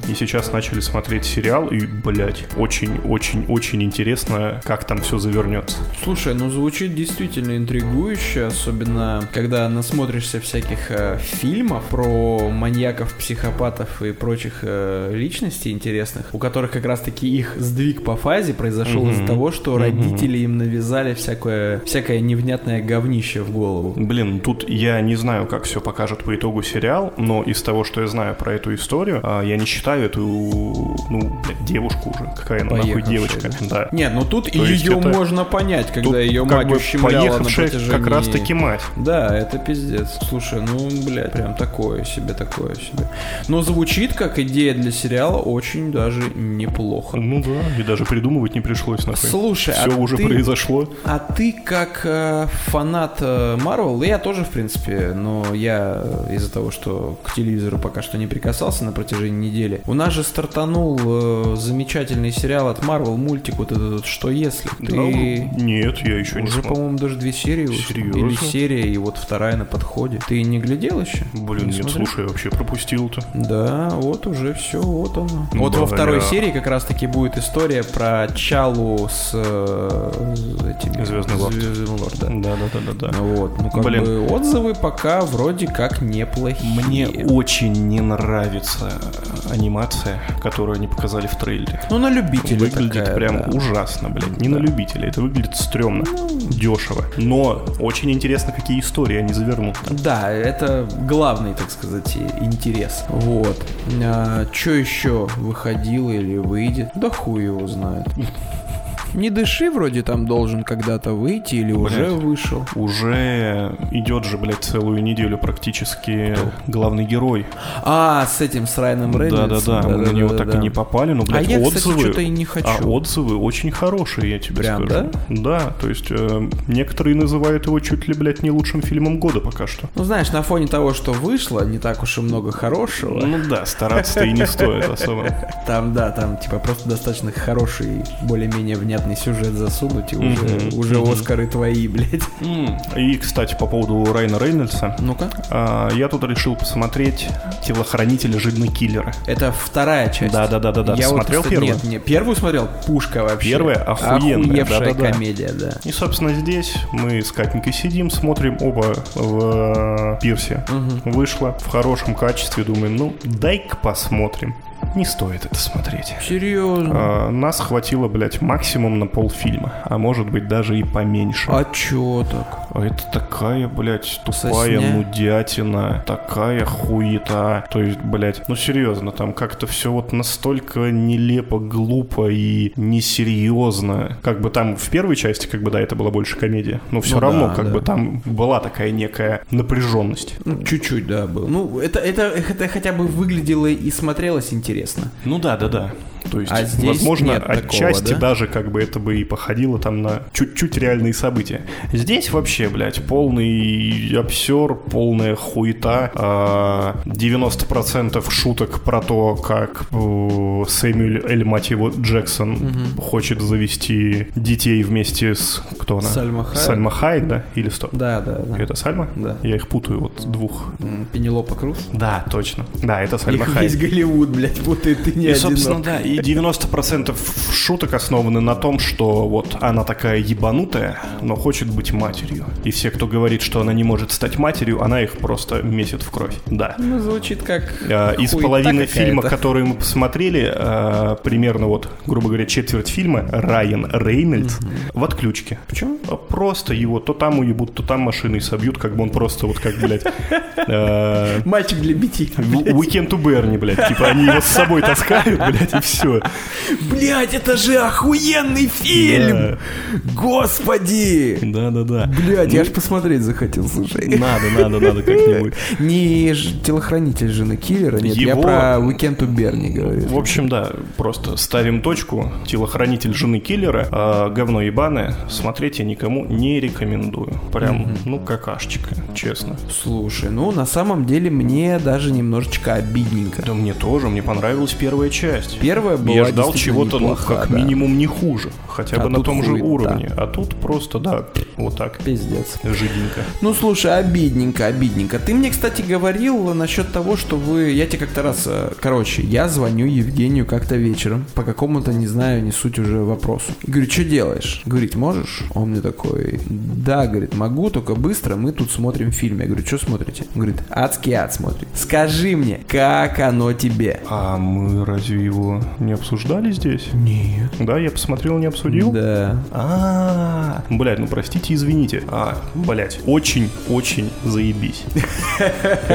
И сейчас начали смотреть сериал, и, блядь, очень-очень-очень интересно, как там все завернется. Слушай, ну звучит действительно интригующе, особенно когда насмотришься всяких э, фильмов про маньяков, психопатов и прочих э, личностей интересных, у которых как раз-таки их сдвиг по фазе произошел Мгм. из-за того, что Мгм. родители им навязали всякое, всякое невнятное говнище в голову. Блин, тут я не знаю, как все покажет по итогу сериал, но из того, что я знаю, про эту историю. А, я не считаю эту, ну, блядь, девушку уже. Какая она нахуй девочка. Да. Нет, ну тут То ее это- можно понять, когда Тут ее как мать бы ущемляла на протяжении... как раз таки мать. Да, это пиздец. Слушай, ну, блядь, прям такое себе, такое себе. Но звучит как идея для сериала очень даже неплохо. Ну да, и даже придумывать не пришлось нахуй. Слушай, Все а уже ты- произошло. А ты как э, фанат Марвел, я тоже, в принципе, но я э, из-за того, что к телевизору пока что не прикасался на протяжении недели, у нас же стартанул э, замечательный сериал от Marvel, мультик вот этот вот «Что если?». Да, Ты Нет, я еще не уже, по-моему, даже две серии. Серьезно? Или серия, и вот вторая на подходе. Ты не глядел еще? Блин, Не нет, смотрел? слушай, я вообще пропустил-то. Да, вот уже все, вот оно. Ну, вот во бля. второй серии как раз-таки будет история про Чалу с э, этими... Звездный лорд. Звездным лордом, да. Да, да, да, да, да. Вот, ну как Блин. бы отзывы пока вроде как неплохие. Мне очень не нравится анимация, которую они показали в трейлере. Ну на любителя Выглядит такая, прям да. ужасно, блядь. Не на любителя, это выглядит стрёмно, дешево. Но очень интересно, какие истории они завернут. там. Да, это главный, так сказать, интерес. Вот. А, что еще выходило или выйдет? Да хуй его знает. Не дыши вроде там должен когда-то выйти или уже Блядь. вышел. Уже идет же, блядь, целую неделю практически главный герой. А, с этим, с Райаном Рейнольдсом. Да-да-да, мы на него так и не попали, но, блядь, А я, кстати, отзывы... что-то и не хочу. А отзывы очень хорошие, я тебе Прям, скажу. Да, то есть э, некоторые называют его чуть ли, блядь, не лучшим фильмом года пока что. Ну, знаешь, на фоне того, что вышло, не так уж и много хорошего. Ну да, стараться-то и не стоит особо. Там, да, там, типа, просто достаточно хороший, более-менее внятный сюжет засунуть, и уже, Мгм, уже мгм. Оскары твои, блядь. М, И, кстати, по поводу Райана Рейнольдса. Ну-ка. а, Я тут решил посмотреть «Телохранителя жидный киллера». Это вторая часть. Да-да-да-да-да. Я Смотрел вот, кстати, первую? Нет, не, первую смотрел, пушка вообще. Первая охуенная, Охуевшая да-да-да. комедия, да. И, собственно, здесь мы с Катенькой сидим, смотрим оба в э, пирсе. Вышло в хорошем качестве, думаем, ну, дай-ка посмотрим. Не стоит это смотреть. Серьезно? А, нас хватило, блядь, максимум на полфильма, а может быть даже и поменьше. А чё так? А это такая, блядь, тупая Сосня. нудятина, такая хуета. То есть, блядь, ну серьезно, там как-то все вот настолько нелепо, глупо и несерьезно. Как бы там в первой части, как бы, да, это была больше комедия, но все Ну равно, да, как да. бы, там была такая некая напряженность. Ну, чуть-чуть, да, был. Ну, это, это, это хотя бы выглядело и смотрелось интересно. Ну да, да, да. То есть, А здесь возможно, нет такого, отчасти да? даже как бы это бы и походило там на чуть-чуть реальные события. Здесь вообще, блядь, полный обсер, полная хуета. а, 90% шуток про то, как э, Сэмюэль Эль, мать его, Джексон хочет завести детей вместе с... Кто она? Сальма Хайек. Сальма Хайек, да? Или что? Да, да, да. Это Сальма? Да. Я их путаю, вот двух. Пенелопа Круз. Да, точно. Да, это Сальма Их Хайек. весь Голливуд, блядь, путает, ты не И, одинок. собственно, да, и 90% шуток основаны на том, что вот она такая ебанутая, но хочет быть матерью. И все, кто говорит, что она не может стать матерью, она их просто месит в кровь. Да. Ну, звучит как А, Из половины фильма, которые мы посмотрели, а, примерно вот, грубо говоря, четверть фильма, Райан Рейнольдс в отключке. Почему? А Просто его то там уебут, то там машиной собьют, как бы он просто вот как, блядь, э, Мальчик для битья. Weekend to Берни, блядь. Типа они его с собой таскают, блядь, и все. Блять, это же охуенный фильм! Господи! Да-да-да. Блять, я аж посмотреть захотел, слушай. Надо, надо, надо как-нибудь. Не ж- телохранитель жены киллера, нет, я про Weekend to Берни говорю. В общем, да, просто ставим точку. Телохранитель жены киллера, а, говно ебаное, смотреть я никому не рекомендую. Прям, ну, какашечка, честно. Слушай, ну на самом деле мне даже немножечко обидненько. Да мне тоже, мне понравилась первая часть. Первая была Я ждал чего-то, ну, как да. минимум не хуже. Хотя А бы на том же хуета. уровне. А тут просто, да, вот так, Пиздец. жиденько. Ну слушай, обидненько, обидненько. Ты мне, кстати, говорил насчет того, что вы. Я тебе как-то раз. э, Короче, я звоню Евгению как-то вечером по какому-то, не знаю, не суть уже вопросу. И говорю, что делаешь? Говорит, можешь? Он мне такой, да, говорит, могу, только быстро, мы тут смотрим фильм. Я говорю, что смотрите? Он говорит, адский ад смотрит. Скажи мне, как оно тебе? А мы разве его не обсуждали здесь? Нет. Да, я посмотрел, не обсудил. Да. А, блядь, ну простите, извините. А, блять, очень-очень заебись.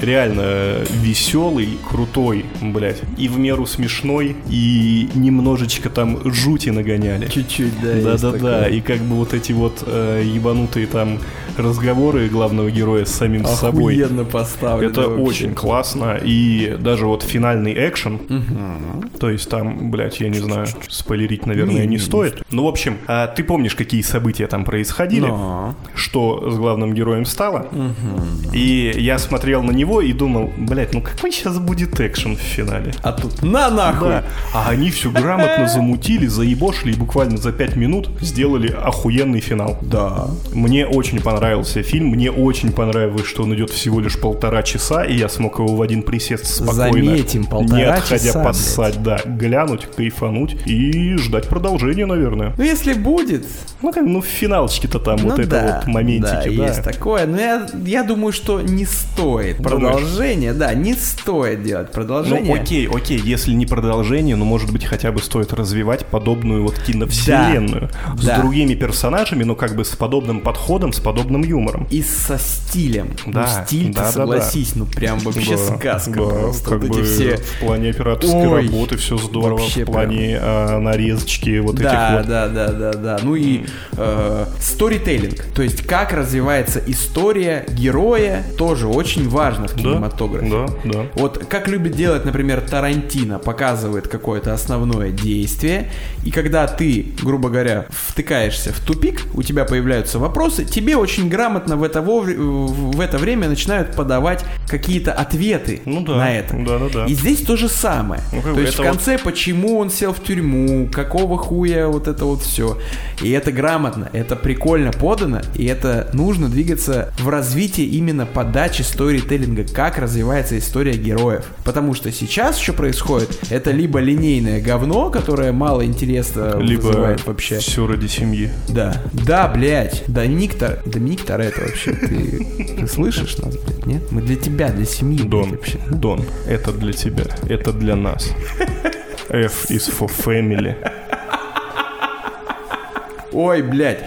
Реально веселый, крутой, блять. И в меру смешной, и немножечко там жути нагоняли. Чуть-чуть, да. Да-да-да, и как бы вот эти вот э, ебанутые там разговоры главного героя с самим собой. Охуенно поставлено Это вообще. очень классно, и даже вот финальный экшен, то есть там, блядь, я не знаю, спойлерить, наверное, Не, не, не, не стоит. Ну, в общем, а ты помнишь, какие события там происходили? Но. Что с главным героем стало? И я смотрел на него и думал, блядь, ну какой сейчас будет экшен в финале? А тут на нахуй. Да. А они все грамотно замутили, заебошили и буквально за пять минут сделали охуенный финал. Да. Мне очень понравился фильм, мне очень понравилось, что он идет всего лишь полтора часа, и я смог его в один присест спокойно, Заметим, полтора не отходя часа, поссать, да, глянуть, кайфануть и ждать продолжения, наверное. Ну, если будет, Ну, как, ну, в финалочке-то там вот ну это да, вот моментики, да. есть такое. Но я, я думаю, что не стоит Думаешь? продолжение. Да, не стоит делать Ну, продолжение. окей, окей, если не продолжение, ну, может быть, хотя бы стоит развивать подобную вот киновселенную с да. другими персонажами, но как бы с подобным подходом, с подобным юмором. И со стилем. Да, ну, стиль да, да, согласись, ну прям вообще Да, сказка да, просто. как вот бы все. в плане операторской Ой, работы все здорово, вообще в плане а, нарезочки вот Да, этих вот. да, да, да, да. Ну и э, сторителлинг, то есть как развивается история героя, тоже очень важно в Да, кинематографе. да, да. Вот как любит делать, например, Тарантино, показывает какое-то основное действие, и когда ты, грубо говоря, втыкаешься в тупик, у тебя появляются вопросы, тебе очень грамотно в это, в это время начинают подавать какие-то ответы Ну да, на это. да, да, да. И здесь то же самое. Ну, то есть в это вот- конце, почему он сел в тюрьму, какого хуя вот это вот все. И это грамотно, это прикольно подано, и это нужно двигаться в развитии именно подачи сторителлинга, как развивается история героев. Потому что сейчас что происходит? Это либо линейное говно, которое мало интереса Либо вызывает вообще. все ради семьи. Да. Да, блядь. Доминик, Тор... Доминик Торетто вообще. Ты, ты слышишь нас, блядь, нет? Мы для тебя, для семьи, блядь, Дон, вообще. Дон, это для тебя, это для нас. F is for family. Ой, блядь.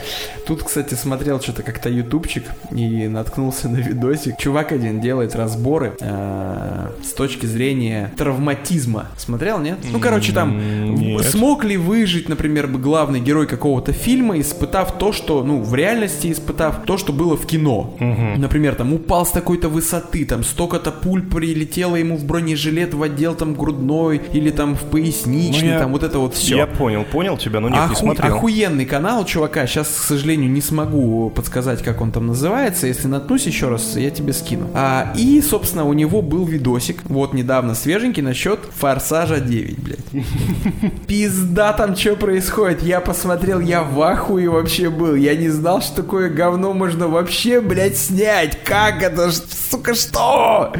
Тут, кстати, смотрел что-то как-то ютубчик и наткнулся на видосик. Чувак один делает разборы э, с точки зрения травматизма. Смотрел, нет? Ну, короче, там нет. смог ли выжить, например, главный герой какого-то фильма, испытав то, что, ну, в реальности испытав то, что было в кино. Например, там упал с такой-то высоты, там столько-то пуль прилетело ему в бронежилет, в отдел там грудной или там в поясничный, Ну, я- там вот это вот все. Я понял, понял тебя, но нет, не Оху- смотрел. Охуенный канал чувака. Сейчас, к сожалению, не смогу подсказать, как он там называется. Если наткнусь еще раз, я тебе скину. А, и, собственно, у него был видосик, вот недавно свеженький, насчет Форсажа 9, блядь. Пизда там что происходит. Я посмотрел, я в ахуе вообще был. Я не знал, что такое говно можно вообще, блядь, снять. Как это? Сука, что?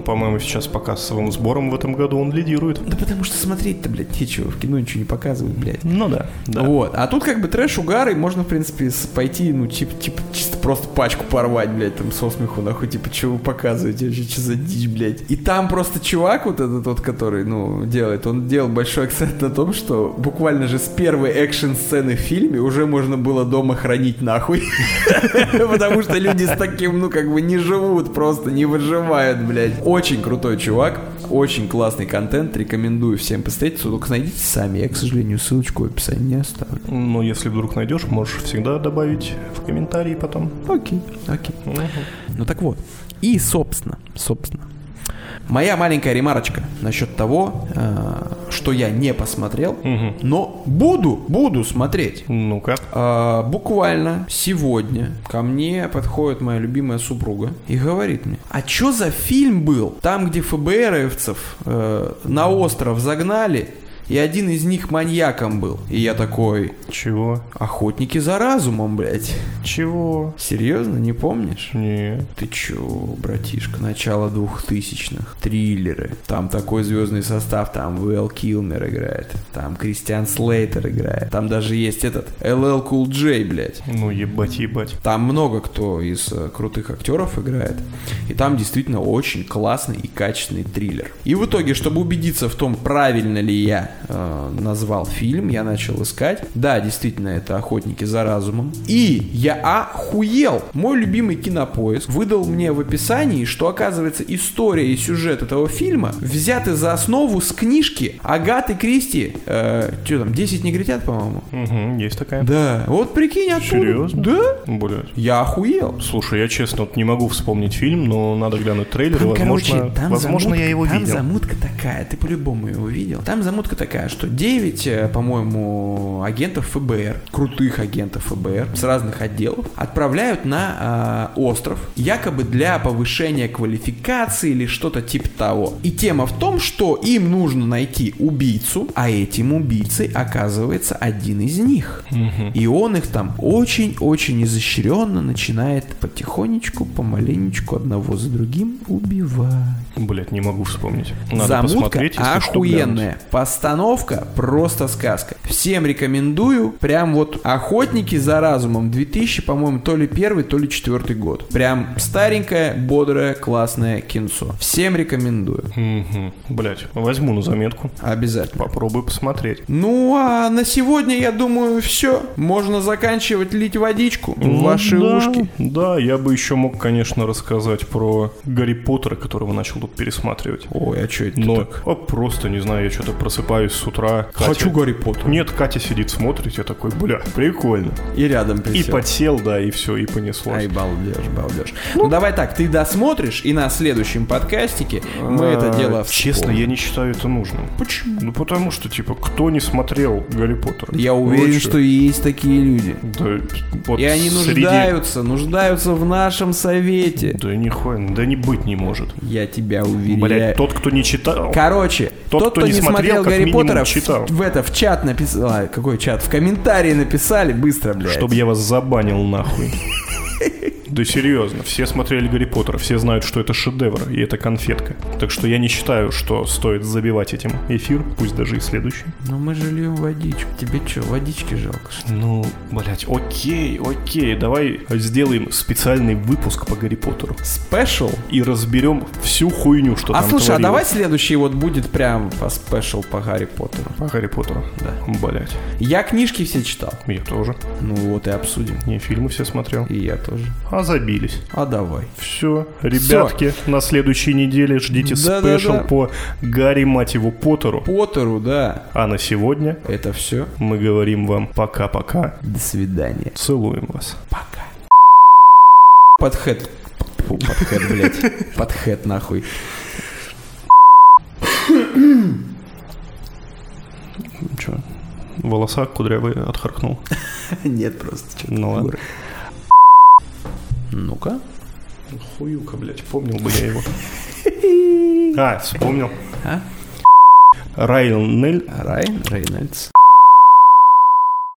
Ну, по-моему, сейчас по кассовым сборам в этом году он лидирует. Да потому что смотреть-то, блядь, нечего. В кино ничего не показывают, блядь. Ну да, да. Вот. А тут как бы трэш, угар, и можно, в принципе, пойти, ну, типа, типа, чисто просто пачку порвать, блядь, там, со смеху, нахуй, типа, что вы показываете, что за дичь, блядь. И там просто чувак вот этот вот, который, ну, делает, он делал большой акцент на том, что буквально же с первой экшн-сцены в фильме уже можно было дома хранить нахуй. Потому что люди с таким, ну, как бы не живут, просто не выживают, блядь. Очень крутой чувак, очень классный контент, рекомендую всем посмотреть, только найдите сами, я, к сожалению, ссылочку в описании не оставлю. Ну, если вдруг найдешь, можешь всегда добавить в комментарии потом. Окей, окей. Ну так вот. И, собственно, собственно, моя маленькая ремарочка насчет того, э, что я не посмотрел, Мгм. но буду, буду смотреть. Ну-ка. А, буквально сегодня ко мне подходит моя любимая супруга и говорит мне, а чё за фильм был? Там, где ФБРовцев э, на остров загнали, и один из них маньяком был. И я такой, Чего? охотники за разумом, блядь. Чего? Серьезно, не помнишь? Нет. Ты чё, братишка, начало двухтысячных, триллеры, там такой звездный состав, там Вэл Килмер играет, там Кристиан Слейтер играет, там даже есть этот LL Cool J, блядь. Ну, ебать, ебать. Там много кто из э, крутых актеров играет. И там действительно очень классный и качественный триллер. И в итоге, чтобы убедиться в том, правильно ли я э, назвал фильм, я начал искать. Да, действительно, это «Охотники за разумом». И я охуел! Мой любимый кинопоиск выдал мне в описании, что, оказывается, история и сюжет этого фильма взяты за основу с книжки Агаты Кристи. Э, что там, 10 негритят, по-моему? Угу, есть такая. Да. Вот прикинь, оттуда. Серьезно? Да. Блядь. Я охуел. Слушай, я честно вот не могу вспомнить фильм, но надо глянуть трейлер, Там, возможно, короче, там возможно замутка, я его там видел. замутка такая, ты по-любому его видел. Там замутка такая, что 9, э, по-моему, агентов ФБР, крутых агентов ФБР с разных отделов, отправляют на э, остров, якобы для повышения квалификации или что-то типа того. И тема в том, что им нужно найти убийцу, а этим убийцей оказывается один из них. И он их там очень-очень изощренно начинает потихонечку, помаленечку, одного за другим убивать. Блять, не могу вспомнить. Надо Замутка посмотреть, если что, глянуть. Постановка просто сказка. Всем рекомендую. Прям вот «Охотники за разумом» 2000, по-моему, то ли первый, то ли четвертый год. Прям старенькое, бодрое, классное кинцо. Всем рекомендую. Мгм. Блять, возьму на заметку. Обязательно. Попробую посмотреть. Ну, а на сегодня, я думаю, все. Можно заканчивать лить водичку в Ну ваши да, ушки. Да, я бы еще мог, конечно, рассказать про Гарри Поттера, которого начал тут пересматривать. Ой, а что это Но так? а просто, не знаю, я что-то просыпаюсь с утра. Хочу Гарри Поттера. Нет, Катя сидит, смотрит, я такой, бля, прикольно. И рядом И присел. подсел, да, и все, и понеслось. Ай, балдеж, балдеж. Ну, давай так, ты досмотришь, и на следующем подкастике мы это А, дело Честно, вспомним. я не считаю это нужным. Почему? Ну, потому что, типа, кто не смотрел Гарри Поттера? Я уверен, Вы что есть такие люди. Да, вот И они среди- нуждаются, нуждаются в нашем совете. Да нихуя, да не быть не может. Я тебя уверяю. Блять, тот, кто не читал. Короче, Тот, тот, кто кто, не смотрел, смотрел Гарри Поттера, в- читал. В, это, в чат написал... а, какой чат? В комментарии написали, быстро, блядь. Чтобы я вас забанил нахуй. Да серьезно, все смотрели Гарри Поттера, все знают, что это шедевр, и это конфетка. Так что я не считаю, что стоит забивать этим эфир, пусть даже и следующий. Ну мы же льем водичку. Тебе что, водички жалко, что? Ну, блять, окей, окей, давай сделаем специальный выпуск по Гарри Поттеру. Special? И разберем всю хуйню, что А там слушай, а творилось. давай следующий вот будет прям по special по Гарри Поттеру. По Гарри Поттеру. Да. Блять, Я книжки все читал. я тоже. Ну вот и обсудим. Не фильмы все смотрел. И я тоже. А забились. А давай. Все, ребятки, на следующей неделе ждите Да-да-да. special по Гарри, мать его, Поттеру. Поттеру, да. А на сегодня Это все. мы говорим вам пока-пока. До свидания. Целуем вас. Пока. Подхэт. Фу, Подхэт, блядь. Подхэт, нахуй. Че? Волоса кудрявые отхаркнул. Нет, просто что-то. Ну ладно. Ну-ка. Хуюка, блядь, помнил бы я его. А, вспомнил. А? Райан Райан Рейнольдс.